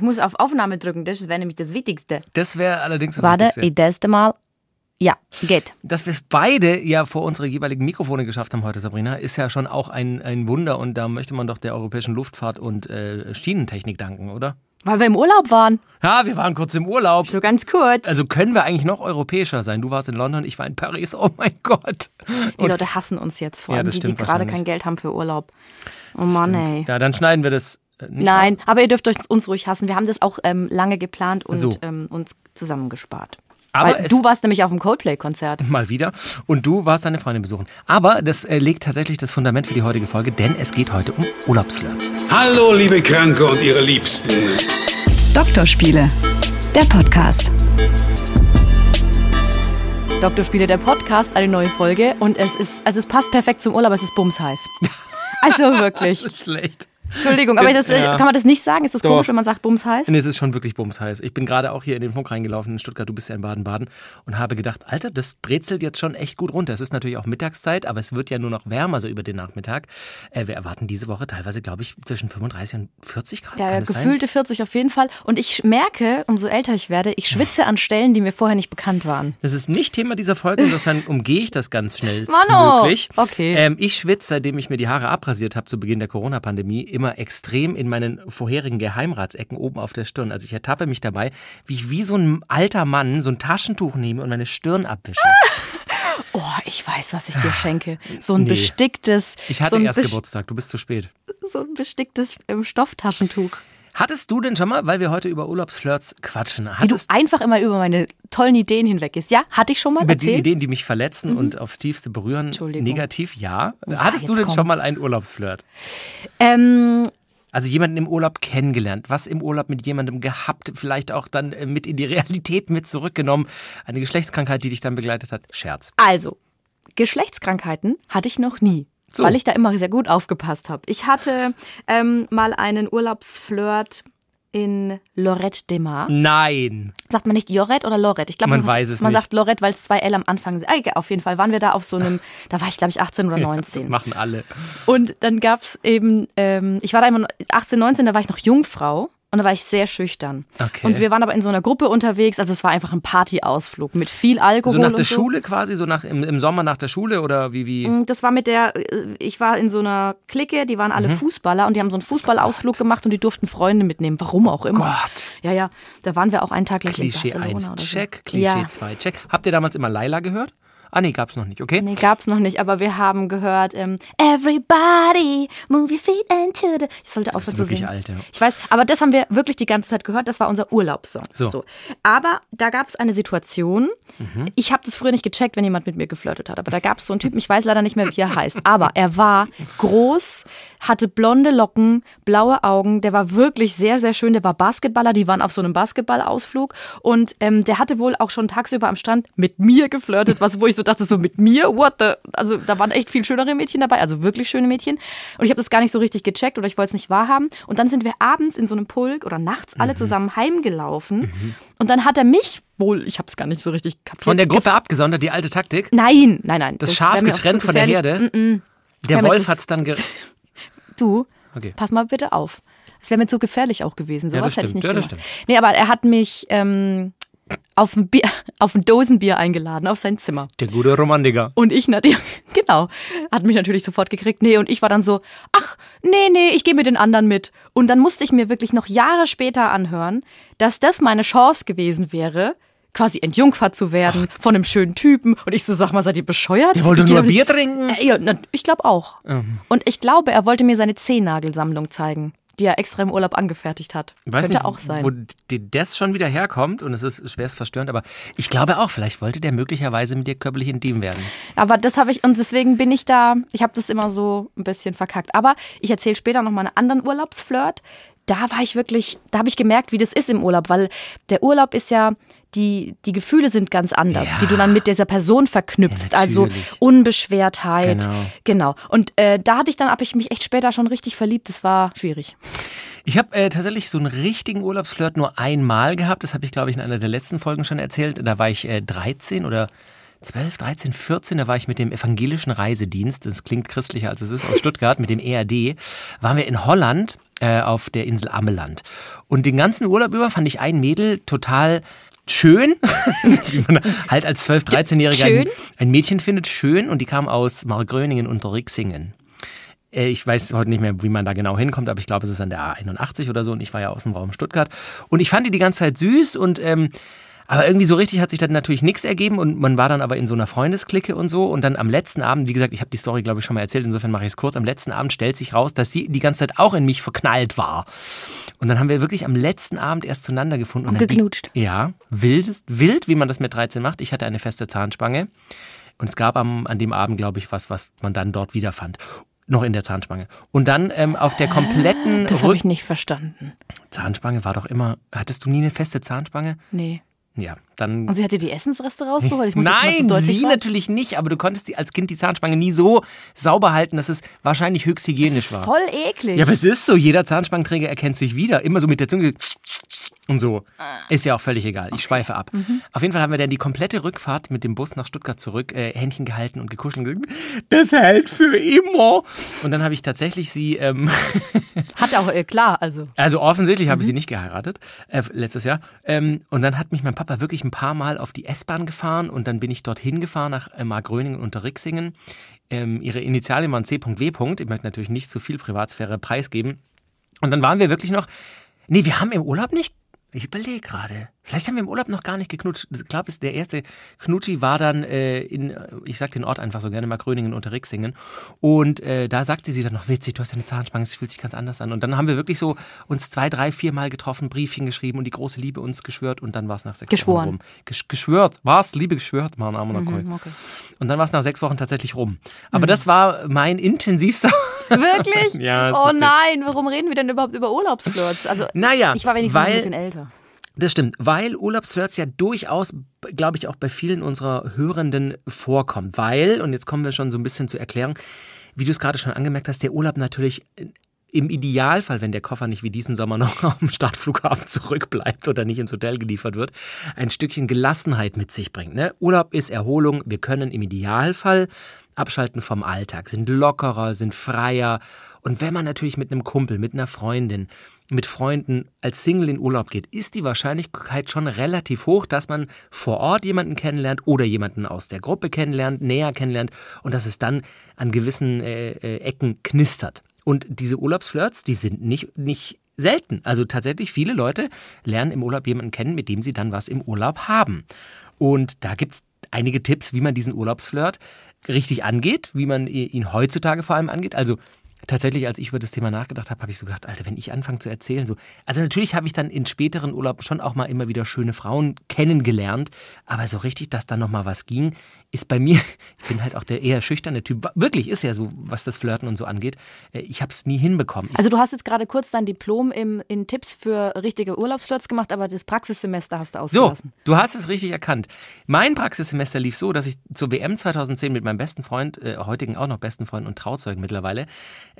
Ich muss auf Aufnahme drücken, das wäre nämlich das Wichtigste. Das wäre allerdings das Warte, Wichtigste. ich teste mal. Ja, geht. Dass wir es beide ja vor unsere jeweiligen Mikrofone geschafft haben heute, Sabrina, ist ja schon auch ein, ein Wunder und da möchte man doch der europäischen Luftfahrt und äh, Schienentechnik danken, oder? Weil wir im Urlaub waren. Ja, wir waren kurz im Urlaub. So ganz kurz. Also können wir eigentlich noch europäischer sein? Du warst in London, ich war in Paris. Oh mein Gott. die Leute hassen uns jetzt, vor Ja, allem das die, die gerade kein Geld haben für Urlaub. Oh Mann, ey. Ja, dann schneiden wir das äh, nicht. Nein, aber ihr dürft euch uns ruhig hassen. Wir haben das auch ähm, lange geplant und So. ähm, uns zusammengespart. Aber du warst nämlich auf dem Coldplay-Konzert. Mal wieder. Und du warst deine Freundin besuchen. Aber das äh, legt tatsächlich das Fundament für die heutige Folge, denn es geht heute um Urlaubsflirts. Hallo, liebe Kranke und ihre Liebsten. Doktorspiele, der Podcast. Doktorspiele, der Podcast, eine neue Folge. Und es ist, also es passt perfekt zum Urlaub, es ist bumsheiß. Also wirklich. Das ist schlecht. Entschuldigung, aber das, äh, Ja. kann man das nicht sagen? Ist das Doch. komisch, wenn man sagt bumsheiß? Nee, es ist schon wirklich bumsheiß. Ich bin gerade auch hier in den Funk reingelaufen in Stuttgart, du bist ja in Baden-Baden und habe gedacht, Alter, das brezelt jetzt schon echt gut runter. Es ist natürlich auch Mittagszeit, aber es wird ja nur noch wärmer so über den Nachmittag. Äh, wir erwarten diese Woche teilweise, glaube ich, zwischen 35 und 40 Grad. Ja, ja das sein? gefühlte 40 auf jeden Fall. Und ich merke, umso älter ich werde, ich schwitze an Stellen, die mir vorher nicht bekannt waren. Das ist nicht Thema dieser Folge, insofern umgehe ich das ganz schnell Mano! möglich. Okay. Ähm, ich schwitze, seitdem ich mir die Haare abrasiert habe zu Beginn der Corona-Pandemie, immer extrem in meinen vorherigen Geheimratsecken oben auf der Stirn. Also ich ertappe mich dabei, wie ich wie so ein alter Mann so ein Taschentuch nehme und meine Stirn abwische. Oh, ich weiß, was ich dir schenke. So ein Nee. besticktes, Ich hatte so erst Geburtstag, du bist zu spät. so ein besticktes ähm, Stofftaschentuch. Hattest du denn schon mal, weil wir heute über Urlaubsflirts quatschen, Wie du hattest einfach immer über meine tollen Ideen hinweggehst. Ja, hatte ich schon mal über die erzählt? Ideen, die mich verletzen und aufs Tiefste berühren, negativ? Ja. Hattest du denn komm. schon mal einen Urlaubsflirt? Ähm, Also jemanden im Urlaub kennengelernt, was im Urlaub mit jemandem gehabt, vielleicht auch dann äh, mit in die Realität mit zurückgenommen. Eine Geschlechtskrankheit, die dich dann begleitet hat. Scherz. also, Geschlechtskrankheiten hatte ich noch nie. So. Weil ich da immer sehr gut aufgepasst habe. Ich hatte ähm, mal einen Urlaubsflirt in Lorette de Mar. Nein. Sagt man nicht Jorette oder Lorette? Ich glaube, Man sagt- weiß es man nicht. sagt Lorette, weil es zwei L am Anfang sind. Egal, auf jeden Fall waren wir da auf so einem, da war ich glaube ich 18 oder Das 19. machen alle. Und dann gab's eben, ähm, ich war da immer noch 18, 19, da war ich noch Jungfrau. Und da war ich sehr schüchtern. Okay. Und wir waren aber in so einer Gruppe unterwegs. Also es war einfach ein Partyausflug mit viel Alkohol. So nach der so. Schule quasi, so nach im, im Sommer nach der Schule oder wie wie? Und Das war mit der, äh, ich war in so einer Clique, die waren alle Mhm. Fußballer und die haben so einen Fußballausflug gemacht und die durften Freunde mitnehmen. Warum auch immer. Gott. Ja, ja. Da waren wir auch einen Tag gleich Klischee in Barcelona 1 oder so. check, Klischee ja. 2 check. Habt ihr damals immer Laila gehört? Ah nee, gab's noch nicht, okay? Nee, gab's noch nicht, aber wir haben gehört, ähm, Everybody, move your feet into the... Ich sollte aufhören zu wirklich singen. alt, ja. Ich weiß, aber das haben wir wirklich die ganze Zeit gehört, das war unser Urlaubssong. So. Aber da gab's eine Situation, Mhm. ich habe das früher nicht gecheckt, wenn jemand mit mir geflirtet hat, aber da gab's so einen Typen, ich weiß leider nicht mehr, wie er heißt, aber er war groß, hatte blonde Locken, blaue Augen, der war wirklich sehr, sehr schön, der war Basketballer, die waren auf so einem Basketballausflug und ähm, der hatte wohl auch schon tagsüber am Strand mit mir geflirtet, was wo ich so dachte, so mit mir, what the, also da waren echt viel schönere Mädchen dabei, also wirklich schöne Mädchen und ich habe das gar nicht so richtig gecheckt oder ich wollte es nicht wahrhaben und dann sind wir abends in so einem Pulk oder nachts Mhm. alle zusammen heimgelaufen und dann hat er mich wohl, ich habe es gar nicht so richtig kapiert. Von der Gruppe abgesondert, die alte Taktik. Nein, nein, nein. Das wär Schaf getrennt zu von der. Herde. Der Wär mir Wolf zu- hat's dann ge Du, Okay. pass mal bitte auf. Es wäre mir zu gefährlich auch gewesen. Ja, Sowas das hätte ich stimmt. nicht Ja, das gemacht. Nee, aber er hat mich ähm, auf, ein Bier, auf ein Dosenbier eingeladen, auf sein Zimmer. Der gute Romantiker. Und ich natürlich, genau, hat mich natürlich sofort gekriegt. Nee, und ich war dann so, ach, nee, nee, ich gehe mit den anderen mit. Und dann musste ich mir wirklich noch Jahre später anhören, dass das meine Chance gewesen wäre, quasi entjungfert zu werden von einem schönen Typen. Und ich so, sag mal, seid ihr bescheuert? Der wollte ich nur Bier trinken. Äh, Ja, na, ich glaube auch. Ähm. Und ich glaube, er wollte mir seine Zehnnagelsammlung zeigen, die er extra im Urlaub angefertigt hat. Weiß Könnte nicht, auch sein. wo das schon wieder herkommt und es ist schwerst verstörend, aber ich glaube auch, vielleicht wollte der möglicherweise mit dir körperlich intim werden. Aber das habe ich, und deswegen bin ich da, ich habe das immer so ein bisschen verkackt. Aber ich erzähle später noch mal einen anderen Urlaubsflirt. Da war ich wirklich, da habe ich gemerkt, wie das ist im Urlaub, weil der Urlaub ist ja, die, die Gefühle sind ganz anders, Ja. die du dann mit dieser Person verknüpfst. Ja, also. Unbeschwertheit. Genau. Genau. Und äh, da hatte ich dann, habe ich mich echt später schon richtig verliebt. Das war schwierig. Ich habe äh, tatsächlich so einen richtigen Urlaubsflirt nur einmal gehabt. Das habe ich, glaube ich, in einer der letzten Folgen schon erzählt. Da war ich äh, 13 oder 12, 13, 14, da war ich mit dem evangelischen Reisedienst, das klingt christlicher als es ist, aus Stuttgart, mit dem ERD, waren wir in Holland äh, auf der Insel Ammeland. Und den ganzen Urlaub über fand ich ein Mädel total schön, wie man halt als 12-, 13-Jähriger ein, ein, Mädchen findet, schön. Und die kam aus Margröningen unter Rixingen. Äh, ich weiß heute nicht mehr, wie man da genau hinkommt, aber ich glaube, es ist an der A81 oder so. Und ich war ja aus dem Raum Stuttgart. Und ich fand die die ganze Zeit süß und ähm, aber irgendwie so richtig hat sich dann natürlich nichts ergeben und man war dann aber in so einer Freundesklicke und so. Und dann am letzten Abend, wie gesagt, ich habe die Story, glaube ich, schon mal erzählt, insofern mache ich es kurz. Am letzten Abend stellt sich raus, dass sie die ganze Zeit auch in mich verknallt war. Und dann haben wir wirklich am letzten Abend erst zueinander gefunden. Und, und geknutscht. Die, ja, wild, wild, wie man das mit 13 macht. Ich hatte eine feste Zahnspange. Und es gab am, an dem Abend, glaube ich, was, was man dann dort wiederfand noch in der Zahnspange. Und dann ähm, auf der kompletten. Das habe ich nicht verstanden. Zahnspange war doch immer. Hattest du nie eine feste Zahnspange? Nee. Ja, dann. Und sie hatte die Essensreste rausgeholt? Ich muss Nein, so sie war. natürlich nicht, aber du konntest die, als Kind die Zahnspange nie so sauber halten, dass es wahrscheinlich höchst hygienisch war. Voll eklig. Ja, aber es ist so, jeder Zahnspangeträger erkennt sich wieder. Immer so mit der Zunge und so. Ist ja auch völlig egal. Ich okay. schweife ab. Mhm. Auf jeden Fall haben wir dann die komplette Rückfahrt mit dem Bus nach Stuttgart zurück, äh, Händchen gehalten und gekuschelt. Und das hält für immer. Und dann habe ich tatsächlich sie. Ähm hat auch, äh, klar, also. Also offensichtlich mhm. habe ich sie nicht geheiratet, äh, letztes Jahr. Ähm, und dann hat mich mein Papa wirklich ein paar Mal auf die S-Bahn gefahren und dann bin ich dorthin gefahren nach äh, Margröningen unter Rixingen. Ähm, ihre Initialien waren C.W. Ich möchte natürlich nicht zu viel Privatsphäre preisgeben. Und dann waren wir wirklich noch. Nee, wir haben im Urlaub nicht ich überlege gerade. Vielleicht haben wir im Urlaub noch gar nicht geknutscht. Ich glaube, der erste Knutschi war dann äh, in, ich sag den Ort einfach so gerne mal Gröningen unter Rixingen. Und äh, da sagte sie dann noch, witzig, du hast eine Zahnspange, es fühlt sich ganz anders an. Und dann haben wir wirklich so uns zwei, drei, vier Mal getroffen, Briefchen geschrieben und die große Liebe uns geschwört und dann war es nach sechs Geschworen. Wochen rum. Gesch geschwört, war es, Liebe geschwört, Mann, mhm, okay. Und dann war es nach sechs Wochen tatsächlich rum. Aber mhm. das war mein intensivster. Wirklich? ja. Oh nein, warum reden wir denn überhaupt über Urlaubsflirts? Also, naja, ich war wenigstens weil, ein bisschen älter. Das stimmt, weil Urlaubsflirts ja durchaus, glaube ich, auch bei vielen unserer Hörenden vorkommt. Weil, und jetzt kommen wir schon so ein bisschen zur Erklärung, wie du es gerade schon angemerkt hast, der Urlaub natürlich im Idealfall, wenn der Koffer nicht wie diesen Sommer noch auf dem Startflughafen zurückbleibt oder nicht ins Hotel geliefert wird, ein Stückchen Gelassenheit mit sich bringt. Ne? Urlaub ist Erholung. Wir können im Idealfall abschalten vom Alltag, sind lockerer, sind freier. Und wenn man natürlich mit einem Kumpel, mit einer Freundin, mit Freunden als Single in Urlaub geht, ist die Wahrscheinlichkeit schon relativ hoch, dass man vor Ort jemanden kennenlernt oder jemanden aus der Gruppe kennenlernt, näher kennenlernt und dass es dann an gewissen äh, äh, Ecken knistert. Und diese Urlaubsflirts, die sind nicht, nicht selten. Also tatsächlich viele Leute lernen im Urlaub jemanden kennen, mit dem sie dann was im Urlaub haben. Und da gibt es einige Tipps, wie man diesen Urlaubsflirt richtig angeht, wie man ihn heutzutage vor allem angeht. Also tatsächlich, als ich über das Thema nachgedacht habe, habe ich so gedacht, Alter, wenn ich anfange zu erzählen, so. Also natürlich habe ich dann in späteren Urlaub schon auch mal immer wieder schöne Frauen kennengelernt, aber so richtig, dass da nochmal was ging, ist bei mir, ich bin halt auch der eher schüchterne Typ, wirklich ist ja so, was das Flirten und so angeht. Äh, ich habe es nie hinbekommen. Also du hast jetzt gerade kurz dein Diplom im, in Tipps für richtige Urlaubsflirts gemacht, aber das Praxissemester hast du ausgelassen. So, du hast es richtig erkannt. Mein Praxissemester lief so, dass ich zur WM 2010 mit meinem besten Freund, äh, heutigen auch noch besten Freund und Trauzeugen mittlerweile,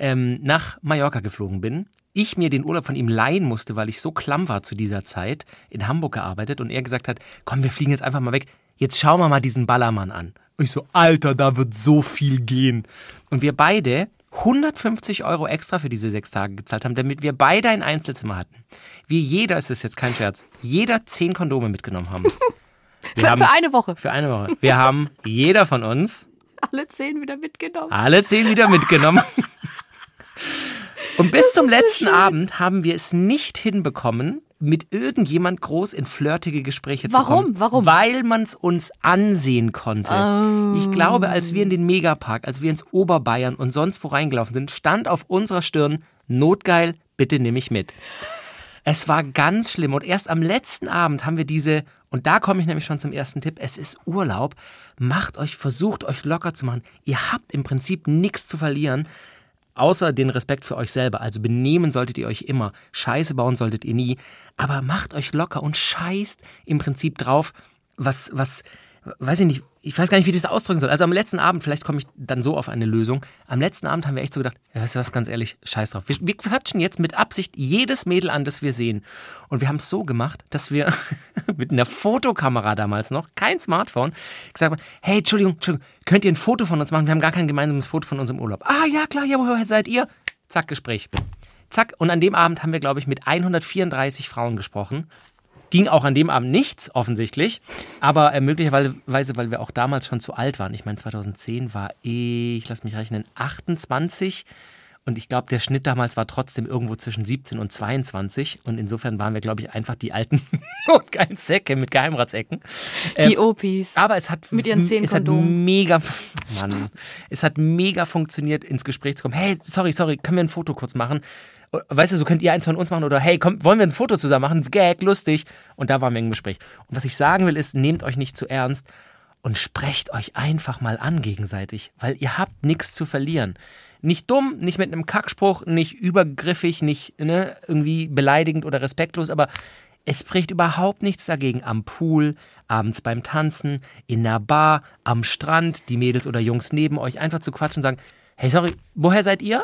ähm, nach Mallorca geflogen bin ich mir den Urlaub von ihm leihen musste, weil ich so klamm war zu dieser Zeit, in Hamburg gearbeitet und er gesagt hat, komm, wir fliegen jetzt einfach mal weg jetzt schauen wir mal diesen Ballermann an. Und ich so, Alter, da wird so viel gehen. Und wir beide 150 Euro extra für diese sechs Tage gezahlt haben, damit wir beide ein Einzelzimmer hatten. Wir jeder, es ist jetzt kein Scherz, jeder zehn Kondome mitgenommen haben. Für, haben, für, eine Woche. Für eine Woche. Wir haben jeder von uns alle zehn wieder mitgenommen. Alle zehn wieder mitgenommen. Und bis zum letzten so Abend haben wir es nicht hinbekommen, mit irgendjemand groß in flirtige Gespräche Warum? zu kommen. Warum? Weil man es uns ansehen konnte. Oh. Ich glaube, als wir in den Megapark, als wir ins Oberbayern und sonst wo reingelaufen sind, stand auf unserer Stirn Notgeil, bitte nimm mich mit. Es war ganz schlimm und erst am letzten Abend haben wir diese, und da komme ich nämlich schon zum ersten Tipp, es ist Urlaub, macht euch, versucht euch locker zu machen. Ihr habt im Prinzip nichts zu verlieren. Außer den Respekt für euch selber. Also benehmen solltet ihr euch immer. Scheiße bauen solltet ihr nie. Aber macht euch locker und scheißt im Prinzip drauf, was, was, weiß ich nicht, ich weiß gar nicht, wie ich das ausdrücken soll. Also am letzten Abend, vielleicht komme ich dann so auf eine Lösung. Am letzten Abend haben wir echt so gedacht, ja, weißt du was, ganz ehrlich, scheiß drauf. Wir, wir quatschen jetzt mit Absicht jedes Mädel an, das wir sehen. Und wir haben es so gemacht, dass wir mit einer Fotokamera damals noch, kein Smartphone, gesagt haben, hey, Entschuldigung, Entschuldigung, könnt ihr ein Foto von uns machen? Wir haben gar kein gemeinsames Foto von unserem Urlaub. Ah, ja, klar, ja, woher seid ihr? Zack, Gespräch. Zack, und an dem Abend haben wir, glaube ich, mit 134 Frauen gesprochen. Ging auch an dem Abend nichts, offensichtlich. Aber äh, möglicherweise, weil wir auch damals schon zu alt waren. Ich meine, 2010 war ich, lass mich rechnen, 28. Und ich glaube, der Schnitt damals war trotzdem irgendwo zwischen 17 und 22. Und insofern waren wir, glaube ich, einfach die alten Säcke mit Geheimratsecken. Die Opis. Aber es hat, Mit ihren zehn es hat mega, Mann, es hat mega funktioniert, ins Gespräch zu kommen. Hey, sorry, sorry, können wir ein Foto kurz machen? Weißt du, so könnt ihr eins von uns machen oder hey, komm, wollen wir ein Foto zusammen machen? Gag, lustig. Und da waren wir im Gespräch. Und was ich sagen will, ist, nehmt euch nicht zu ernst und sprecht euch einfach mal an gegenseitig, weil ihr habt nichts zu verlieren. Nicht dumm, nicht mit einem Kackspruch, nicht übergriffig, nicht ne, irgendwie beleidigend oder respektlos, aber es spricht überhaupt nichts dagegen am Pool, abends beim Tanzen, in einer Bar, am Strand, die Mädels oder Jungs neben euch einfach zu quatschen und sagen, hey, sorry, woher seid ihr?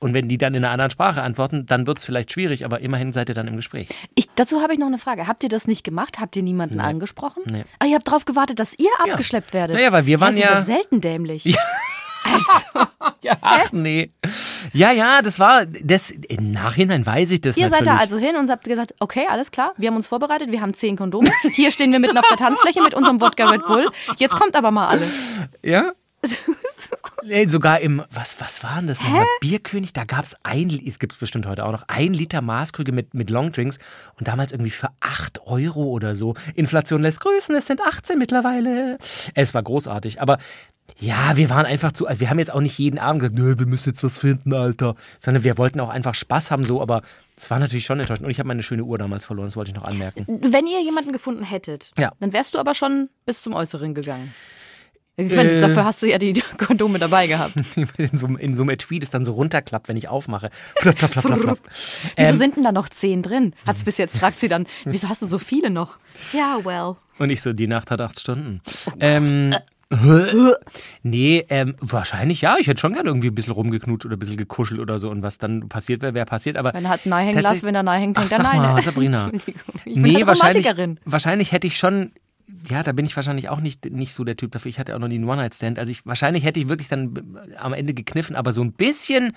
Und wenn die dann in einer anderen Sprache antworten, dann wird es vielleicht schwierig, aber immerhin seid ihr dann im Gespräch. Ich, dazu habe ich noch eine Frage. Habt ihr das nicht gemacht? Habt ihr niemanden angesprochen? Nee. Ah, ihr habt darauf gewartet, dass ihr abgeschleppt werdet. Naja, weil wir waren das ist ja- ja selten dämlich. Ja, ach nee. Ja, ja, das war, das, im Nachhinein weiß ich das Ihr natürlich. seid da also hin und habt gesagt, okay, alles klar, wir haben uns vorbereitet, wir haben zehn Kondome. Hier stehen wir mitten auf der Tanzfläche mit unserem Wodka Red Bull. Jetzt kommt aber mal alle. Ja? Nee, sogar im, was, was war denn das nochmal? Bierkönig, da gab es ein, es gibt es bestimmt heute auch noch, ein Liter Maßkrüge mit, mit Longdrinks und damals irgendwie für 8 Euro oder so. Inflation lässt grüßen, es sind 18 mittlerweile. Es war großartig, aber ja, wir waren einfach zu, also wir haben jetzt auch nicht jeden Abend gesagt, "Nö, wir müssen jetzt was finden, Alter. Sondern wir wollten auch einfach Spaß haben, so, aber es war natürlich schon enttäuschend. Und ich habe meine schöne Uhr damals verloren, das wollte ich noch anmerken. Wenn ihr jemanden gefunden hättet, Ja. dann wärst du aber schon bis zum Äußeren gegangen. Ich meine, Äh. dafür hast du ja die Kondome dabei gehabt. In so, in so einem Etui, das dann so runterklappt, wenn ich aufmache. Flop, flop, flop. Wieso Ähm. sind denn da noch zehn drin? Hat's bis jetzt, fragt sie dann, wieso hast du so viele noch? Ja, well. Und ich so, die Nacht hat acht Stunden. Oh ähm, nee, ähm, wahrscheinlich ja. Ich hätte schon gerne irgendwie ein bisschen rumgeknutscht oder ein bisschen gekuschelt oder so. Und was dann passiert wäre, wäre passiert. Aber Wenn er hat Nein hängen lassen, wenn er Nein hängt, hängt er Nein. mal, Sabrina. Entschuldigung. Ich bin nee, halt wahrscheinlich, wahrscheinlich hätte ich schon. Ja, da bin ich wahrscheinlich auch nicht, nicht so der Typ dafür. Ich hatte auch noch nie einen One-Night-Stand. Also ich, wahrscheinlich hätte ich wirklich dann am Ende gekniffen, aber so ein bisschen,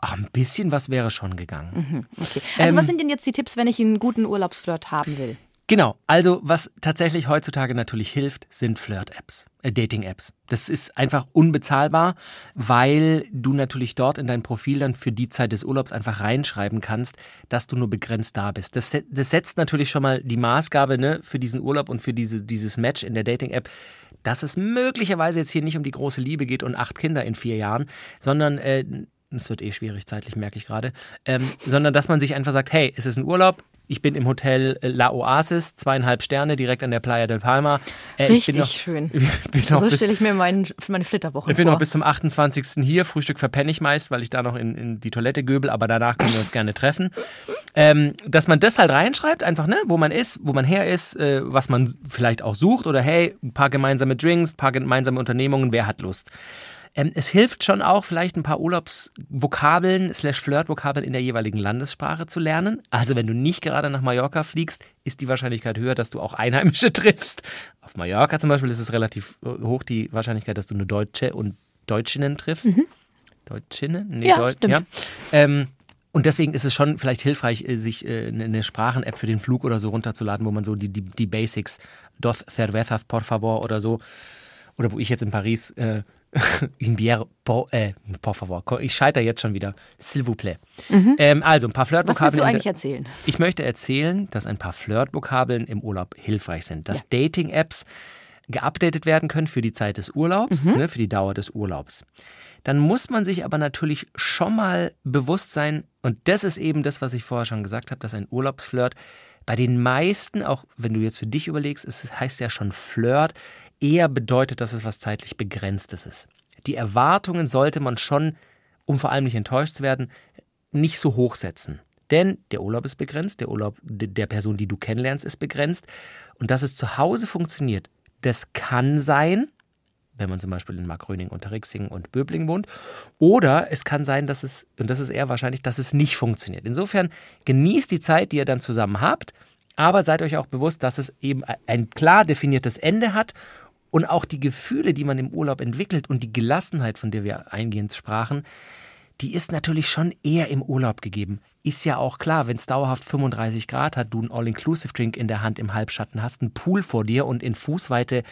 ach, ein bisschen was wäre schon gegangen. Okay. Also Ähm. was sind denn jetzt die Tipps, wenn ich einen guten Urlaubsflirt haben will? Genau, also was tatsächlich heutzutage natürlich hilft, sind Flirt-Apps, äh, Dating-Apps. Das ist einfach unbezahlbar, weil du natürlich dort in dein Profil dann für die Zeit des Urlaubs einfach reinschreiben kannst, dass du nur begrenzt da bist. Das, das setzt natürlich schon mal die Maßgabe ne, für diesen Urlaub und für diese, dieses Match in der Dating-App, dass es möglicherweise jetzt hier nicht um die große Liebe geht und acht Kinder in vier Jahren, sondern äh, es wird eh schwierig zeitlich, merke ich gerade, ähm, sondern dass man sich einfach sagt, hey, es ist ein Urlaub, ich bin im Hotel äh, La Oasis, zweieinhalb Sterne, direkt an der Playa del Palma. Äh, ich Richtig noch, schön. So stelle ich mir meinen, meine Flitterwoche ich bin vor. noch bis zum 28. hier. Frühstück verpenne ich meist, weil ich da noch in, in die Toilette göbel, aber danach können wir uns gerne treffen. Ähm, dass man das halt reinschreibt, einfach, ne, wo man ist, wo man her ist, äh, was man vielleicht auch sucht oder hey, ein paar gemeinsame Drinks, ein paar gemeinsame Unternehmungen, wer hat Lust? Ähm, es hilft schon auch, vielleicht ein paar Urlaubsvokabeln slash Flirtvokabeln in der jeweiligen Landessprache zu lernen. Also wenn du nicht gerade nach Mallorca fliegst, ist die Wahrscheinlichkeit höher, dass du auch Einheimische triffst. Auf Mallorca zum Beispiel ist es relativ äh, hoch die Wahrscheinlichkeit, dass du eine Deutsche und Deutschinnen triffst. Deutschinnen? Nee, Ja, Deut stimmt. ja. Ähm, und deswegen ist es schon vielleicht hilfreich, äh, sich äh, eine eine Sprachen-App für den Flug oder so runterzuladen, wo man so die, die, die Basics, dos cervezas por favor oder so, oder wo ich jetzt in Paris, äh, une bière por, äh, por favor, ich scheitere jetzt schon wieder, s'il vous plaît. Ähm, also ein paar Mhm. Was willst Flirtvokabeln. du eigentlich erzählen? ich möchte erzählen, dass ein paar Flirtvokabeln im Urlaub hilfreich sind. Dass Dating-Apps geupdatet werden können für die Zeit des Urlaubs, ne, für die Dauer des Urlaubs. Dann muss man sich aber natürlich schon mal bewusst sein, und das ist eben das, was ich vorher schon gesagt habe, dass ein Urlaubsflirt bei den meisten, auch wenn du jetzt für dich überlegst, es heißt ja schon Flirt, eher bedeutet, dass es was zeitlich Begrenztes ist. Die Erwartungen sollte man schon, um vor allem nicht enttäuscht zu werden, nicht so hoch setzen. Denn der Urlaub ist begrenzt, der Urlaub de- der Person, die du kennenlernst, ist begrenzt. Und dass es zu Hause funktioniert, das kann sein, wenn man zum Beispiel in Markröning, Unterrixing und Böbling wohnt. Oder es kann sein, dass es, und das ist eher wahrscheinlich, dass es nicht funktioniert. Insofern genießt die Zeit, die ihr dann zusammen habt, aber seid euch auch bewusst, dass es eben ein klar definiertes Ende hat und auch die Gefühle, die man im Urlaub entwickelt und die Gelassenheit, von der wir eingehend sprachen, die ist natürlich schon eher im Urlaub gegeben. Ist ja auch klar, wenn es dauerhaft 35 Grad hat, du einen All-Inclusive-Drink in der Hand im Halbschatten hast, einen Pool vor dir und in Fußweite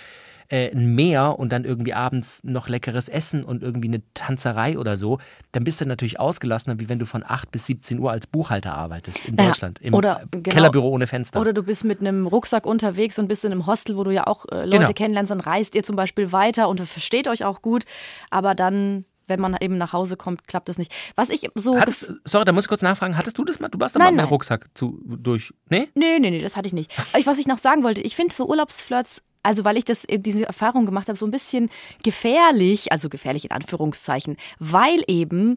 äh, ein Meer und dann irgendwie abends noch leckeres Essen und irgendwie eine Tanzerei oder so, dann bist du natürlich ausgelassener, wie wenn du von 8 bis 17 Uhr als Buchhalter arbeitest in Ja, Deutschland. Im oder genau. Kellerbüro ohne Fenster. Oder du bist mit einem Rucksack unterwegs und bist in einem Hostel, wo du ja auch äh, Leute Genau. kennenlernst, dann reist ihr zum Beispiel weiter und versteht euch auch gut, aber dann, wenn man eben nach Hause kommt, klappt das nicht. Was ich so... Hattest, sorry, da muss ich kurz nachfragen. Hattest du das mal? Du warst doch mal mit dem nein. Rucksack zu, durch. Nee? Nee, nee, nee, das hatte ich nicht. Ich, was ich noch sagen wollte, ich finde so Urlaubsflirts, also weil ich das eben diese Erfahrung gemacht habe, so ein bisschen gefährlich, also gefährlich in Anführungszeichen, weil eben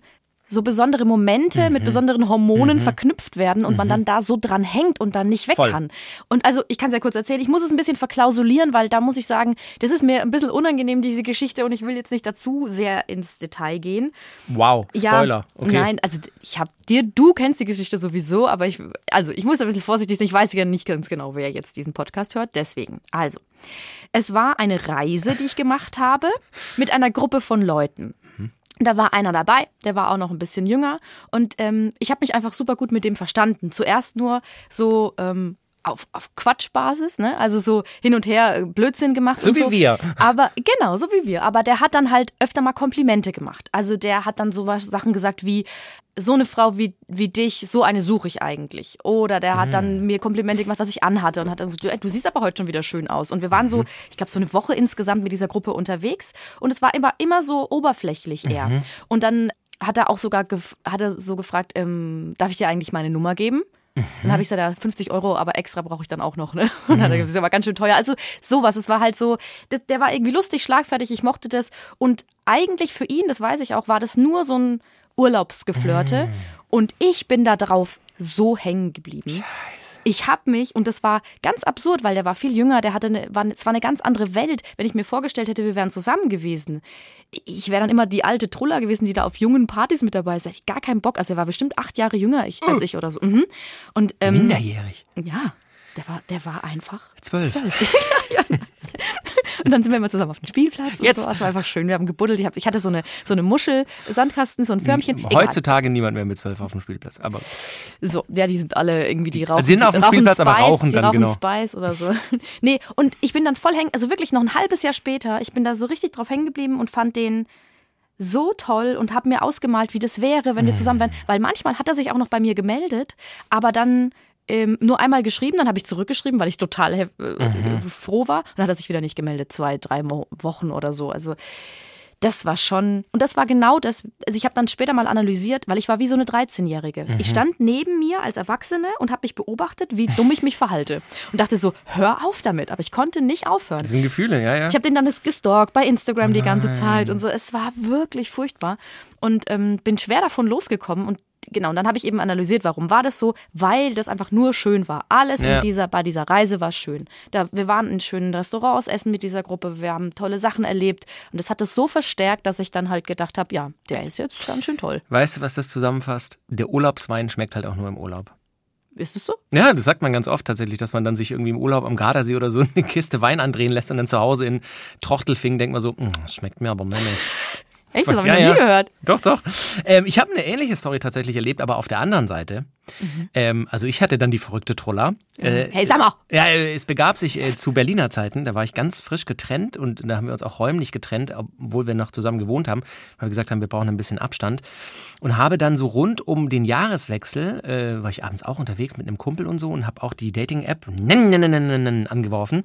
so besondere Momente Mhm. mit besonderen Hormonen verknüpft werden und man dann da so dran hängt und dann nicht weg Voll. kann. Und also ich kann es ja kurz erzählen, ich muss es ein bisschen verklausulieren, weil da muss ich sagen, das ist mir ein bisschen unangenehm, diese Geschichte, und ich will jetzt nicht dazu sehr ins Detail gehen. Wow, Spoiler. Ja, okay. Nein, also ich habe dir, du kennst die Geschichte sowieso, aber ich, also ich muss ein bisschen vorsichtig sein. Ich weiß ja nicht ganz genau, wer jetzt diesen Podcast hört. Deswegen, also, es war eine Reise, die ich gemacht habe mit einer Gruppe von Leuten. Da war einer dabei, der war auch noch ein bisschen jünger und ähm, ich habe mich einfach super gut mit dem verstanden. Zuerst nur so ähm, auf, auf Quatschbasis, ne? Also so hin und her äh, Blödsinn gemacht. So wie so. wir. Aber genau, so wie wir. Aber der hat dann halt öfter mal Komplimente gemacht. Also der hat dann so was Sachen gesagt wie, so eine Frau wie, wie dich, so eine suche ich eigentlich. Oder der hat dann mir Komplimente gemacht, was ich anhatte und hat dann so, du, du siehst aber heute schon wieder schön aus. Und wir waren so, ich glaube, so eine Woche insgesamt mit dieser Gruppe unterwegs und es war immer, immer so oberflächlich eher. Und dann hat er auch sogar hat er so gefragt, ähm, darf ich dir eigentlich meine Nummer geben? Dann habe ich gesagt, ja, 50 Euro, aber extra brauche ich dann auch noch. Ne? Und dann gesagt, das ist aber ganz schön teuer. Also sowas, es war halt so, das, der war irgendwie lustig, schlagfertig, ich mochte das. Und eigentlich für ihn, das weiß ich auch, war das nur so ein Urlaubsgeflirte. Und ich bin da drauf so hängen geblieben. Ich habe mich, und das war ganz absurd, weil der war viel jünger, der hatte eine, war, es war eine ganz andere Welt. Wenn ich mir vorgestellt hätte, wir wären zusammen gewesen, ich wäre dann immer die alte Truller gewesen, die da auf jungen Partys mit dabei ist. Da hatte ich gar keinen Bock. Also er war bestimmt acht Jahre jünger ich, als ich oder so. Mhm. Und ähm, Minderjährig. ja, der war, der war einfach Zwölf. ja, ja. Und dann sind wir immer zusammen auf dem Spielplatz und Jetzt. so. Das war einfach schön. Wir haben gebuddelt. Ich, hab, ich hatte so eine, so eine Muschel, Sandkasten, so ein Förmchen. Egal. Heutzutage niemand mehr mit zwölf auf dem Spielplatz. Aber So, ja, die sind alle irgendwie, die rauchen. Sie sind auf dem die Spielplatz, aber Spice, rauchen die dann, rauchen genau. Spice oder so. Nee, und ich bin dann voll hängen, also wirklich noch ein halbes Jahr später, ich bin da so richtig drauf hängen geblieben und fand den so toll und habe mir ausgemalt, wie das wäre, wenn wir zusammen wären. Weil manchmal hat er sich auch noch bei mir gemeldet, aber dann ähm, nur einmal geschrieben, dann habe ich zurückgeschrieben, weil ich total äh, froh war. Und dann hat er sich wieder nicht gemeldet, zwei, drei Mo Wochen oder so. Also das war schon, und das war genau das, also ich habe dann später mal analysiert, weil ich war wie so eine 13-Jährige. Ich stand neben mir als Erwachsene und habe mich beobachtet, wie dumm ich mich verhalte. Und dachte so, hör auf damit. Aber ich konnte nicht aufhören. das sind Gefühle, ja, ja. Ich habe den dann gestalkt bei Instagram die ganze Zeit und so. Es war wirklich furchtbar und ähm, bin schwer davon losgekommen und genau. Und dann habe ich eben analysiert, warum war das so? Weil das einfach nur schön war. Alles Ja. dieser bei dieser Reise war schön. Da wir waren in schönen Restaurants essen mit dieser Gruppe. Wir haben tolle Sachen erlebt und das hat es so verstärkt, dass ich dann halt gedacht habe, ja, der ist jetzt ganz schön toll. Weißt du, was das zusammenfasst? Der Urlaubswein schmeckt halt auch nur im Urlaub. Ist es so? Ja, das sagt man ganz oft tatsächlich, dass man dann sich irgendwie im Urlaub am Gardasee oder so eine Kiste Wein andrehen lässt und dann zu Hause in Trochtelfing denkt man so, "Mm, das schmeckt mir aber mehr. Echt? Das habe ich Ja, noch ja. nie gehört. Doch, doch. Ähm, ich habe eine ähnliche Story tatsächlich erlebt, aber auf der anderen Seite. Ähm, also ich hatte dann die verrückte Troller. Äh, Hey, sag mal. Ja, es begab sich äh, zu Berliner Zeiten. Da war ich ganz frisch getrennt und da haben wir uns auch räumlich getrennt, obwohl wir noch zusammen gewohnt haben, weil wir gesagt haben, wir brauchen ein bisschen Abstand. Und habe dann so rund um den Jahreswechsel, äh, war ich abends auch unterwegs mit einem Kumpel und so und habe auch die Dating-App angeworfen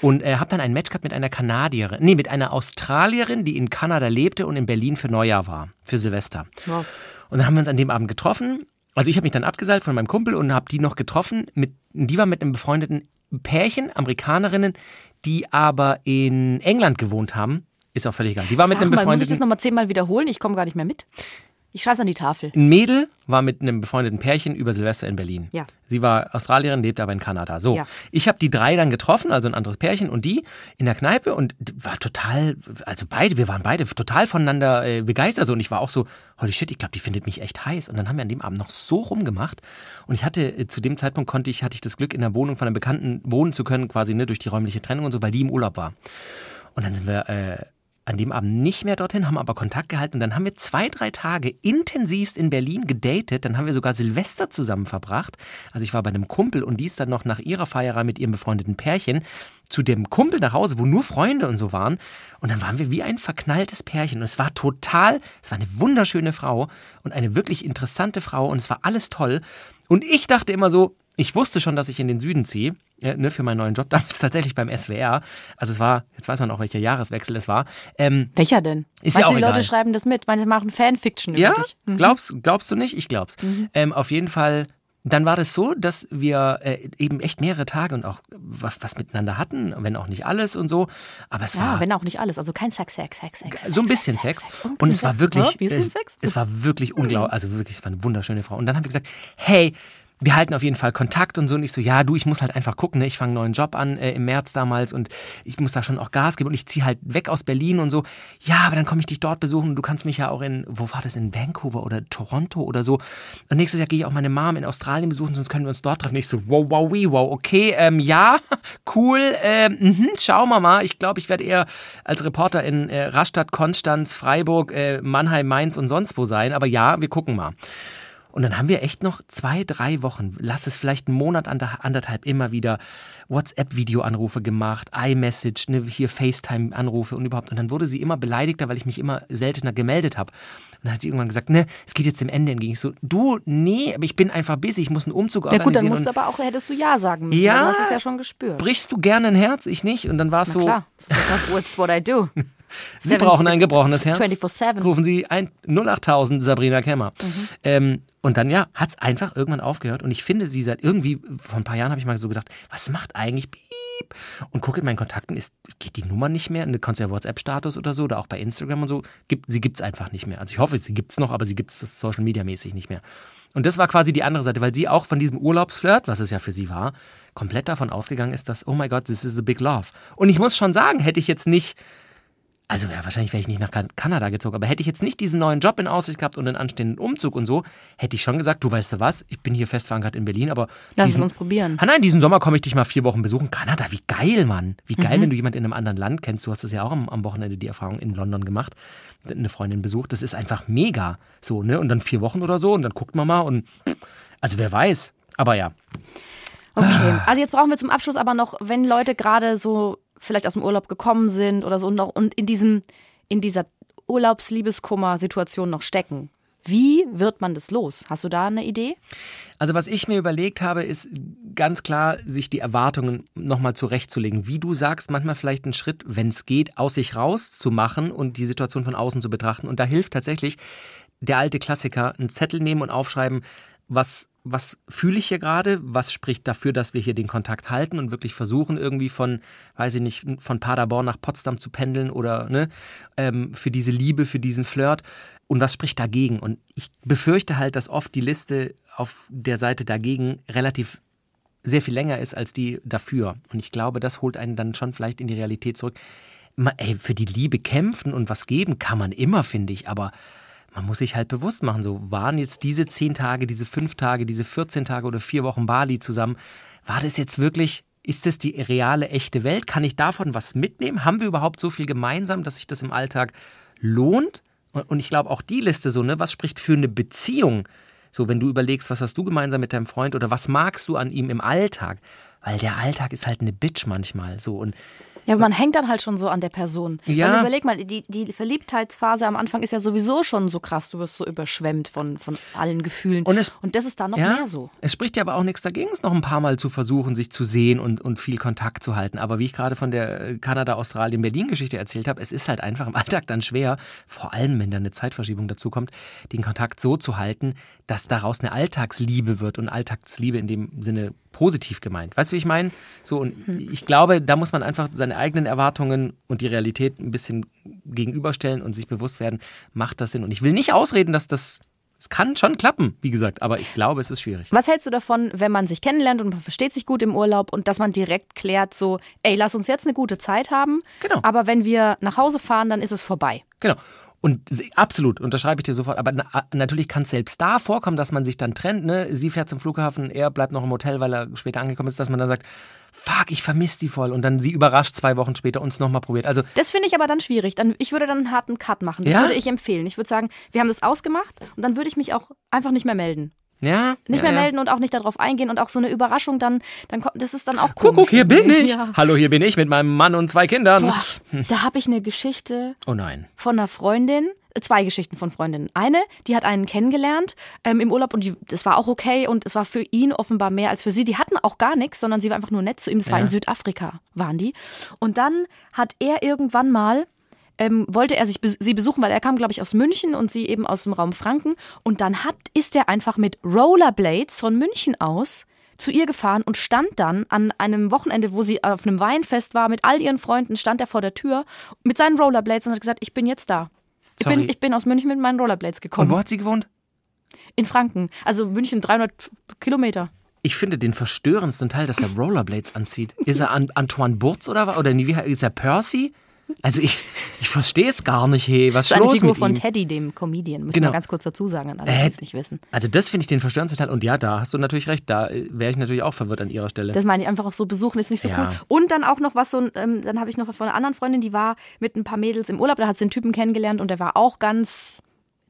und äh, habe dann ein Match gehabt mit einer Kanadierin, nee, mit einer Australierin, die in Kanada lebte und in Berlin für Neujahr war, für Silvester. Wow. Und dann haben wir uns an dem Abend getroffen. Also ich habe mich dann abgeseilt von meinem Kumpel und habe die noch getroffen. Mit, die war mit einem befreundeten Pärchen, Amerikanerinnen, die aber in England gewohnt haben. Ist auch völlig egal. Die war mit Sag einem mal, muss ich das befreundeten. nochmal zehnmal wiederholen? Ich komme gar nicht mehr mit. Ich schreibe es an die Tafel. Ein Mädel war mit einem befreundeten Pärchen über Silvester in Berlin. Ja. Sie war Australierin, lebt aber in Kanada. So, Ja. ich habe die drei dann getroffen, also ein anderes Pärchen und die in der Kneipe und war total, also beide, wir waren beide total voneinander äh, begeistert. So, und ich war auch so, holy shit, ich glaube, die findet mich echt heiß. Und dann haben wir an dem Abend noch so rumgemacht. Und ich hatte, äh, zu dem Zeitpunkt konnte ich, hatte ich das Glück, in der Wohnung von einem Bekannten wohnen zu können, quasi ne, durch die räumliche Trennung und so, weil die im Urlaub war. Und dann sind wir äh, an dem Abend nicht mehr dorthin, haben aber Kontakt gehalten. Und dann haben wir zwei, drei Tage intensivst in Berlin gedatet. Dann haben wir sogar Silvester zusammen verbracht. Also ich war bei einem Kumpel und die ist dann noch nach ihrer Feierei mit ihrem befreundeten Pärchen zu dem Kumpel nach Hause, wo nur Freunde und so waren. Und dann waren wir wie ein verknalltes Pärchen. Und es war total, es war eine wunderschöne Frau und eine wirklich interessante Frau. Und es war alles toll. Und ich dachte immer so, ich wusste schon, dass ich in den Süden ziehe, äh, ne, für meinen neuen Job, damals tatsächlich beim SWR. Also es war, jetzt weiß man auch, welcher Jahreswechsel es war. Ähm, Welcher denn? Ist Meinst ja auch die Leute egal. schreiben das mit. Manche machen Fanfiction ja, über dich. Mhm. glaubst, glaubst du nicht? Ich glaub's. Ähm, auf jeden Fall, dann war das so, dass wir äh, eben echt mehrere Tage und auch was, was miteinander hatten, wenn auch nicht alles und so. Aber es Ja, war wenn auch nicht alles. Also kein Sex, Sex, Sex, Sex. so ein bisschen Sex. ein Und es war Sex. wirklich, Ja, es, Sex? es war wirklich unglaublich, also wirklich, es war eine wunderschöne Frau. Und dann haben wir gesagt, hey, wir halten auf jeden Fall Kontakt und so. Und ich so, ja, du, ich muss halt einfach gucken, ne? ich fange einen neuen Job an äh, im März damals und ich muss da schon auch Gas geben und ich ziehe halt weg aus Berlin und so. Ja, aber dann komme ich dich dort besuchen und du kannst mich ja auch in, wo war das, in Vancouver oder Toronto oder so. Und nächstes Jahr gehe ich auch meine Mom in Australien besuchen, sonst können wir uns dort treffen. Und ich so, wow, wow, wee, wow, okay, ähm, ja, cool, ähm, mhm, schauen wir mal. Ich glaube, ich werde eher als Reporter in äh, Rastatt, Konstanz, Freiburg, äh, Mannheim, Mainz und sonst wo sein. Aber ja, wir gucken mal. Und dann haben wir echt noch zwei, drei Wochen, lass es vielleicht einen Monat, ander- anderthalb, immer wieder WhatsApp-Videoanrufe gemacht, iMessage, ne, hier FaceTime-Anrufe und überhaupt. Und dann wurde sie immer beleidigter, weil ich mich immer seltener gemeldet habe. Und dann hat sie irgendwann gesagt, ne, es geht jetzt dem Ende entgegen. Ich so, du, nee, aber ich bin einfach busy, ich muss einen Umzug Ja gut, dann organisieren. musst du aber auch, hättest du Ja sagen müssen. Ja. Ja. Du hast es ja schon gespürt. brichst du gerne ein Herz? Ich nicht. Und dann war es so, klar, that's what I do. Sie brauchen ein gebrochenes Herz. 24/7. Rufen Sie ein 08000 Sabrina Kemmer. Mhm. Ähm, und dann, ja, hat es einfach irgendwann aufgehört. Und ich finde sie seit irgendwie, vor ein paar Jahren habe ich mal so gedacht, was macht eigentlich Piep? Und gucke in meinen Kontakten, ist, geht die Nummer nicht mehr? Eine kannst WhatsApp-Status oder so, oder auch bei Instagram und so. Gibt, sie gibt es einfach nicht mehr. Also ich hoffe, sie gibt es noch, aber sie gibt es Social Media mäßig nicht mehr. Und das war quasi die andere Seite, weil sie auch von diesem Urlaubsflirt, was es ja für sie war, komplett davon ausgegangen ist, dass, oh my God, this is a big love. Und ich muss schon sagen, hätte ich jetzt nicht also ja, wahrscheinlich wäre ich nicht nach kan Kanada gezogen, aber hätte ich jetzt nicht diesen neuen Job in Aussicht gehabt und einen anstehenden Umzug und so, hätte ich schon gesagt, du weißt du was, ich bin hier fest verankert in Berlin, aber Lass es diesen, uns probieren. Ah, nein, diesen Sommer komme ich dich mal vier Wochen besuchen. Kanada, wie geil, Mann. Wie geil, Mhm. wenn du jemand in einem anderen Land kennst. Du hast das ja auch am, am Wochenende die Erfahrung in London gemacht, eine Freundin besucht. Das ist einfach mega. So, ne? Und dann vier Wochen oder so und dann guckt man mal und also wer weiß. Aber ja. Okay, also jetzt brauchen wir zum Abschluss aber noch, wenn Leute gerade so vielleicht aus dem Urlaub gekommen sind oder so und noch und in diesem in dieser Urlaubsliebeskummer-Situation noch stecken. Wie wird man das los? Hast du da eine Idee? Also was ich mir überlegt habe, ist ganz klar, sich die Erwartungen nochmal zurechtzulegen. Wie du sagst, manchmal vielleicht einen Schritt, wenn es geht, aus sich raus zu machen und die Situation von außen zu betrachten. Und da hilft tatsächlich der alte Klassiker, einen Zettel nehmen und aufschreiben, was, was fühle ich hier gerade, was spricht dafür, dass wir hier den Kontakt halten und wirklich versuchen, irgendwie von, weiß ich nicht, von Paderborn nach Potsdam zu pendeln oder ne, ähm, für diese Liebe, für diesen Flirt. Und was spricht dagegen? Und ich befürchte halt, dass oft die Liste auf der Seite dagegen relativ sehr viel länger ist als die dafür. Und ich glaube, das holt einen dann schon vielleicht in die Realität zurück. Ey, für die Liebe kämpfen und was geben kann man immer, finde ich, aber man muss sich halt bewusst machen, so waren jetzt diese zehn Tage, diese fünf Tage, diese 14 Tage oder vier Wochen Bali zusammen, war das jetzt wirklich, ist das die reale, echte Welt? Kann ich davon was mitnehmen? Haben wir überhaupt so viel gemeinsam, dass sich das im Alltag lohnt? Und ich glaube auch die Liste so, ne, was spricht für eine Beziehung? So, wenn du überlegst, was hast du gemeinsam mit deinem Freund oder was magst du an ihm im Alltag? Weil der Alltag ist halt eine Bitch manchmal so und Ja, aber man hängt dann halt schon so an der Person. Ja. Weil überleg mal, die, die Verliebtheitsphase am Anfang ist ja sowieso schon so krass. Du wirst so überschwemmt von, von allen Gefühlen. Und es- das ist da noch ja, mehr so. Es spricht ja aber auch nichts dagegen, es noch ein paar Mal zu versuchen, sich zu sehen und, und viel Kontakt zu halten. Aber wie ich gerade von der äh, Kanada-Australien-Berlin-Geschichte erzählt habe, es ist halt einfach im Alltag dann schwer, vor allem wenn da eine Zeitverschiebung dazu kommt, den Kontakt so zu halten, dass daraus eine Alltagsliebe wird. Und Alltagsliebe in dem Sinne positiv gemeint. Weißt du, wie ich meine? So, und ich glaube, da muss man einfach seine eigenen Erwartungen und die Realität ein bisschen gegenüberstellen und sich bewusst werden, macht das Sinn? Und ich will nicht ausreden, dass das es kann schon klappen, wie gesagt, aber ich glaube, es ist schwierig. Was hältst du davon, wenn man sich kennenlernt und man versteht sich gut im Urlaub und dass man direkt klärt, so, ey, lass uns jetzt eine gute Zeit haben, Genau. aber wenn wir nach Hause fahren, dann ist es vorbei. Genau. Und absolut, unterschreibe ich dir sofort. Aber na, natürlich kann es selbst da vorkommen, dass man sich dann trennt. Ne? Sie fährt zum Flughafen, er bleibt noch im Hotel, weil er später angekommen ist, dass man dann sagt, fuck, ich vermisse die voll. Und dann sie überrascht zwei Wochen später uns nochmal probiert. Also Das finde ich aber dann schwierig. Dann, ich würde dann einen harten Cut machen. Das Ja? würde ich empfehlen. Ich würde sagen, wir haben das ausgemacht und dann würde ich mich auch einfach nicht mehr melden. Ja. Nicht ja, mehr ja. melden und auch nicht darauf eingehen und auch so eine Überraschung dann, dann kommt, das ist dann auch komisch. guck, hier bin ich. Ja. Hallo, hier bin ich mit meinem Mann und zwei Kindern. Boah, da habe ich eine Geschichte Oh nein. von einer Freundin, äh, zwei Geschichten von Freundinnen. Eine, die hat einen kennengelernt ähm, im Urlaub und die, das war auch okay und es war für ihn offenbar mehr als für sie. Die hatten auch gar nichts, sondern sie war einfach nur nett zu ihm. Das war Ja. in Südafrika, waren die. Und dann hat er irgendwann mal ähm, wollte er sich sie besuchen, weil er kam, glaube ich, aus München und sie eben aus dem Raum Franken. Und dann hat, ist er einfach mit Rollerblades von München aus zu ihr gefahren und stand dann an einem Wochenende, wo sie auf einem Weinfest war, mit all ihren Freunden, stand er vor der Tür mit seinen Rollerblades und hat gesagt, ich bin jetzt da. Ich Sorry. bin, ich bin aus München mit meinen Rollerblades Und gekommen. wo hat sie gewohnt? In Franken. Also München 300 Kilometer. Ich finde den verstörendsten Teil, dass er Rollerblades anzieht. Ist er An Antoine Burz oder was? Oder wie heißt- ist er Percy? Also ich, ich verstehe es gar nicht, hey. Was Das ist ist eine los Figur von ihm? Teddy, dem Comedian. Müssen Genau. wir ganz kurz dazu sagen, an alle, Äh, die es nicht wissen. Also das finde ich den verstörendsten Teil. Und ja, da hast du natürlich recht. Da äh, wäre ich natürlich auch verwirrt an ihrer Stelle. Das meine ich einfach auch so besuchen ist nicht so Ja. cool. Und dann auch noch was so, ähm, dann habe ich noch von einer anderen Freundin, die war mit ein paar Mädels im Urlaub, da hat sie einen Typen kennengelernt und der war auch ganz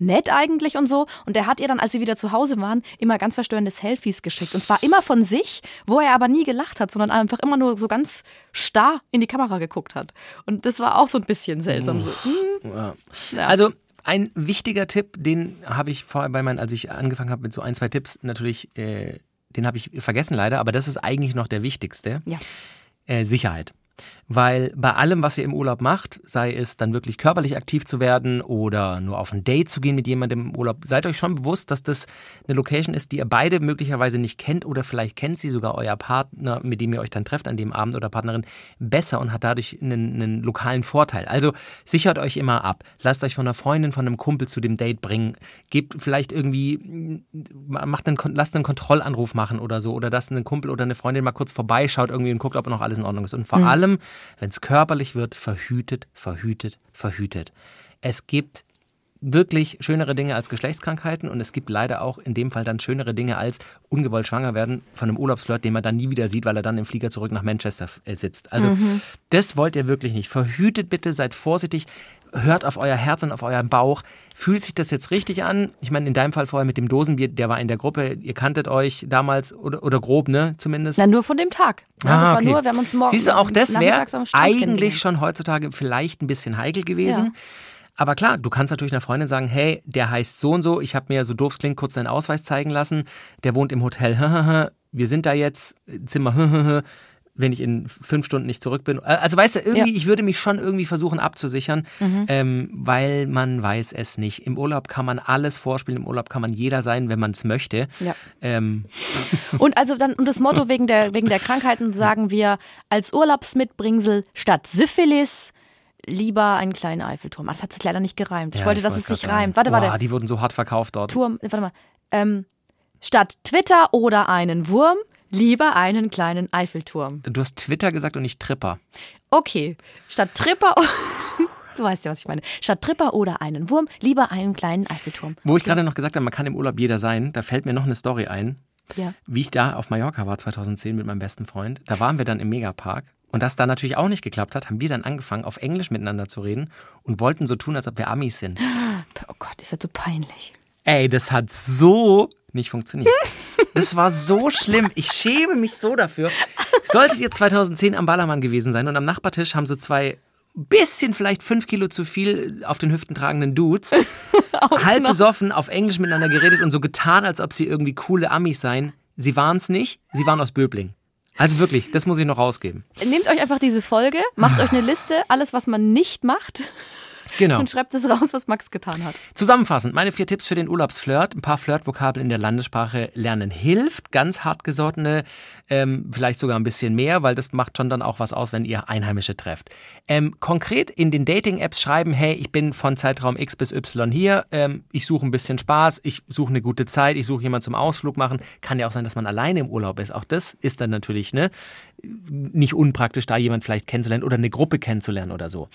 nett eigentlich und so. Und der hat ihr dann, als sie wieder zu Hause waren, immer ganz verstörende Selfies geschickt. Und zwar immer von sich, wo er aber nie gelacht hat, sondern einfach immer nur so ganz starr in die Kamera geguckt hat. Und das war auch so ein bisschen seltsam. So, hm, Ja. Ja. Also ein wichtiger Tipp, den habe ich vorher bei meinen, als ich angefangen habe mit so ein, zwei Tipps, natürlich, äh, den habe ich vergessen leider, aber das ist eigentlich noch der wichtigste. ja. Äh, Sicherheit. Weil bei allem, was ihr im Urlaub macht, sei es dann wirklich körperlich aktiv zu werden oder nur auf ein Date zu gehen mit jemandem im Urlaub, seid euch schon bewusst, dass das eine Location ist, die ihr beide möglicherweise nicht kennt oder vielleicht kennt sie sogar euer Partner, mit dem ihr euch dann trefft an dem Abend oder Partnerin, besser und hat dadurch einen, einen lokalen Vorteil. Also sichert euch immer ab. Lasst euch von einer Freundin, von einem Kumpel zu dem Date bringen. Gebt vielleicht irgendwie, macht einen, lasst einen Kontrollanruf machen oder so oder dass ein Kumpel oder eine Freundin mal kurz vorbeischaut irgendwie und guckt, ob noch alles in Ordnung ist. Und vor allem, wenn es körperlich wird, verhütet, verhütet, verhütet. Es gibt wirklich schönere Dinge als Geschlechtskrankheiten und es gibt leider auch in dem Fall dann schönere Dinge als ungewollt schwanger werden von einem Urlaubsflirt, den man dann nie wieder sieht, weil er dann im Flieger zurück nach Manchester äh, sitzt. Also das wollt ihr wirklich nicht. Verhütet bitte, seid vorsichtig, hört auf euer Herz und auf euren Bauch. Fühlt sich das jetzt richtig an? Ich meine, in deinem Fall vorher mit dem Dosenbier, der war in der Gruppe, ihr kanntet euch damals oder, oder grob, ne, zumindest. Na, nur von dem Tag. Ja, das Ah, war okay. nur, wir haben uns morgen Siehst du, auch das wäre eigentlich schon heutzutage vielleicht ein bisschen heikel gewesen. Ja. Aber klar, du kannst natürlich einer Freundin sagen, hey, der heißt so und so, ich habe mir so doof es klingt kurz seinen Ausweis zeigen lassen, der wohnt im Hotel, wir sind da jetzt, Zimmer, wenn ich in fünf Stunden nicht zurück bin. Also weißt du, irgendwie, Ja. ich würde mich schon irgendwie versuchen abzusichern, Mhm. ähm, weil man weiß es nicht. Im Urlaub kann man alles vorspielen, im Urlaub kann man jeder sein, wenn man es möchte. Ja. Ähm, Und also dann, und das Motto wegen der, wegen der Krankheiten sagen wir als Urlaubsmitbringsel statt Syphilis lieber einen kleinen Eiffelturm. Das hat sich leider nicht gereimt. Ich ja, wollte, dass wollte es sich reimt. Warte, Boah, warte. die wurden so hart verkauft dort. Turm, warte mal. Ähm, statt Twitter oder einen Wurm, lieber einen kleinen Eiffelturm. Du hast Twitter gesagt und nicht Tripper. Okay. Statt Tripper. Du weißt ja, was ich meine. Statt Tripper oder einen Wurm, lieber einen kleinen Eiffelturm. Wo ich gerade noch gesagt habe, man kann im Urlaub jeder sein, da fällt mir noch eine Story ein. Ja. Wie ich da auf Mallorca war 2010 mit meinem besten Freund. Da waren wir dann im Megapark. Und das da natürlich auch nicht geklappt hat, haben wir dann angefangen, auf Englisch miteinander zu reden und wollten so tun, als ob wir Amis sind. Oh Gott, ist das so peinlich. Ey, das hat so nicht funktioniert. Das war so schlimm. Ich schäme mich so dafür. Solltet ihr 2010 am Ballermann gewesen sein und am Nachbartisch haben so zwei bisschen vielleicht fünf Kilo zu viel auf den Hüften tragenden Dudes halb besoffen auf Englisch miteinander geredet und so getan, als ob sie irgendwie coole Amis seien. Sie waren es nicht, sie waren aus Böbling. Also wirklich, das muss ich noch rausgeben. Nehmt euch einfach diese Folge, macht euch eine Liste, alles, was man nicht macht. Genau. Und schreibt es raus, was Max getan hat. Zusammenfassend, meine vier Tipps für den Urlaubsflirt. Ein paar Flirtvokabeln in der Landessprache lernen hilft. Ganz hartgesottene, ähm, vielleicht sogar ein bisschen mehr, weil das macht schon dann auch was aus, wenn ihr Einheimische trefft. Ähm, konkret in den Dating-Apps schreiben, hey, ich bin von Zeitraum X bis Y hier, ähm, ich suche ein bisschen Spaß, ich suche eine gute Zeit, ich suche jemanden zum Ausflug machen. Kann ja auch sein, dass man alleine im Urlaub ist. Auch das ist dann natürlich ne, nicht unpraktisch, da jemand vielleicht kennenzulernen oder eine Gruppe kennenzulernen oder so.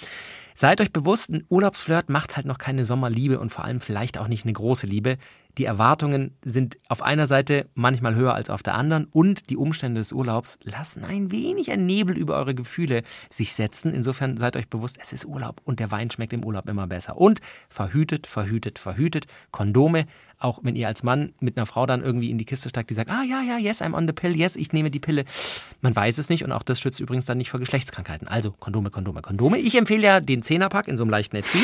Seid euch bewusst, ein Urlaubsflirt macht halt noch keine Sommerliebe und vor allem vielleicht auch nicht eine große Liebe. Die Erwartungen sind auf einer Seite manchmal höher als auf der anderen und die Umstände des Urlaubs lassen ein wenig ein Nebel über eure Gefühle sich setzen. Insofern seid euch bewusst, es ist Urlaub und der Wein schmeckt im Urlaub immer besser. Und verhütet, verhütet, verhütet. Kondome, auch wenn ihr als Mann mit einer Frau dann irgendwie in die Kiste steigt, die sagt, ah ja, ja, yes, I'm on the pill, yes, ich nehme die Pille. Man weiß es nicht und auch das schützt übrigens dann nicht vor Geschlechtskrankheiten. Also Kondome, Kondome, Kondome. Ich empfehle ja den Zehnerpack in so einem leichten Etui.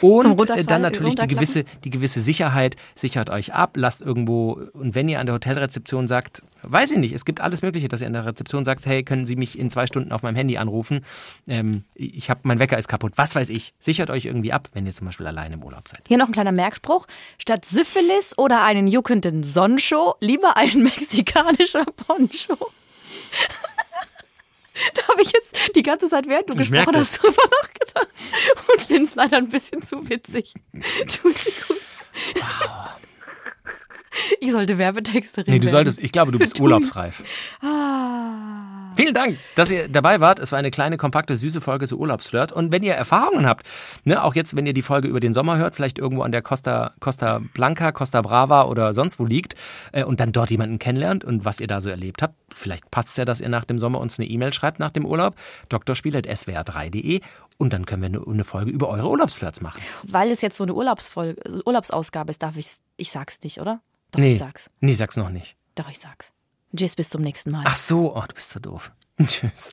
Und äh, dann natürlich die gewisse, die gewisse Sicherheit. Sichert euch ab, lasst irgendwo, und wenn ihr an der Hotelrezeption sagt, weiß ich nicht, es gibt alles Mögliche, dass ihr an der Rezeption sagt, hey, können Sie mich in zwei Stunden auf meinem Handy anrufen? Ähm, ich habe, mein Wecker ist kaputt. Was weiß ich. Sichert euch irgendwie ab, wenn ihr zum Beispiel alleine im Urlaub seid. Hier noch ein kleiner Merkspruch. Statt Syphilis oder einen juckenden Sonnenshow, lieber ein mexikanischer Poncho. Da habe ich jetzt die ganze Zeit, während du Ich gesprochen hast, drüber nachgedacht und finde es leider ein bisschen zu witzig. Entschuldigung. Ich sollte Werbetexterin Nee, du werden. solltest, ich glaube, du bist urlaubsreif. Ah. Vielen Dank, dass ihr dabei wart. Es war eine kleine, kompakte, süße Folge so Urlaubsflirt. Und wenn ihr Erfahrungen habt, ne, auch jetzt, wenn ihr die Folge über den Sommer hört, vielleicht irgendwo an der Costa, Costa Blanca, Costa Brava oder sonst wo liegt äh, und dann dort jemanden kennenlernt und was ihr da so erlebt habt, vielleicht passt es ja, dass ihr nach dem Sommer uns eine E-Mail schreibt nach dem Urlaub, drspiel.swr3.de und dann können wir eine, eine Folge über eure Urlaubsflirts machen. Weil es jetzt so eine Urlaubsfolge, Urlaubsausgabe ist, darf ich ich sag's nicht, oder? Doch, Nee, ich sag's. nee, sag's noch nicht. Doch, ich sag's. Tschüss, bis zum nächsten Mal. Ach so, oh, du bist so doof. Tschüss.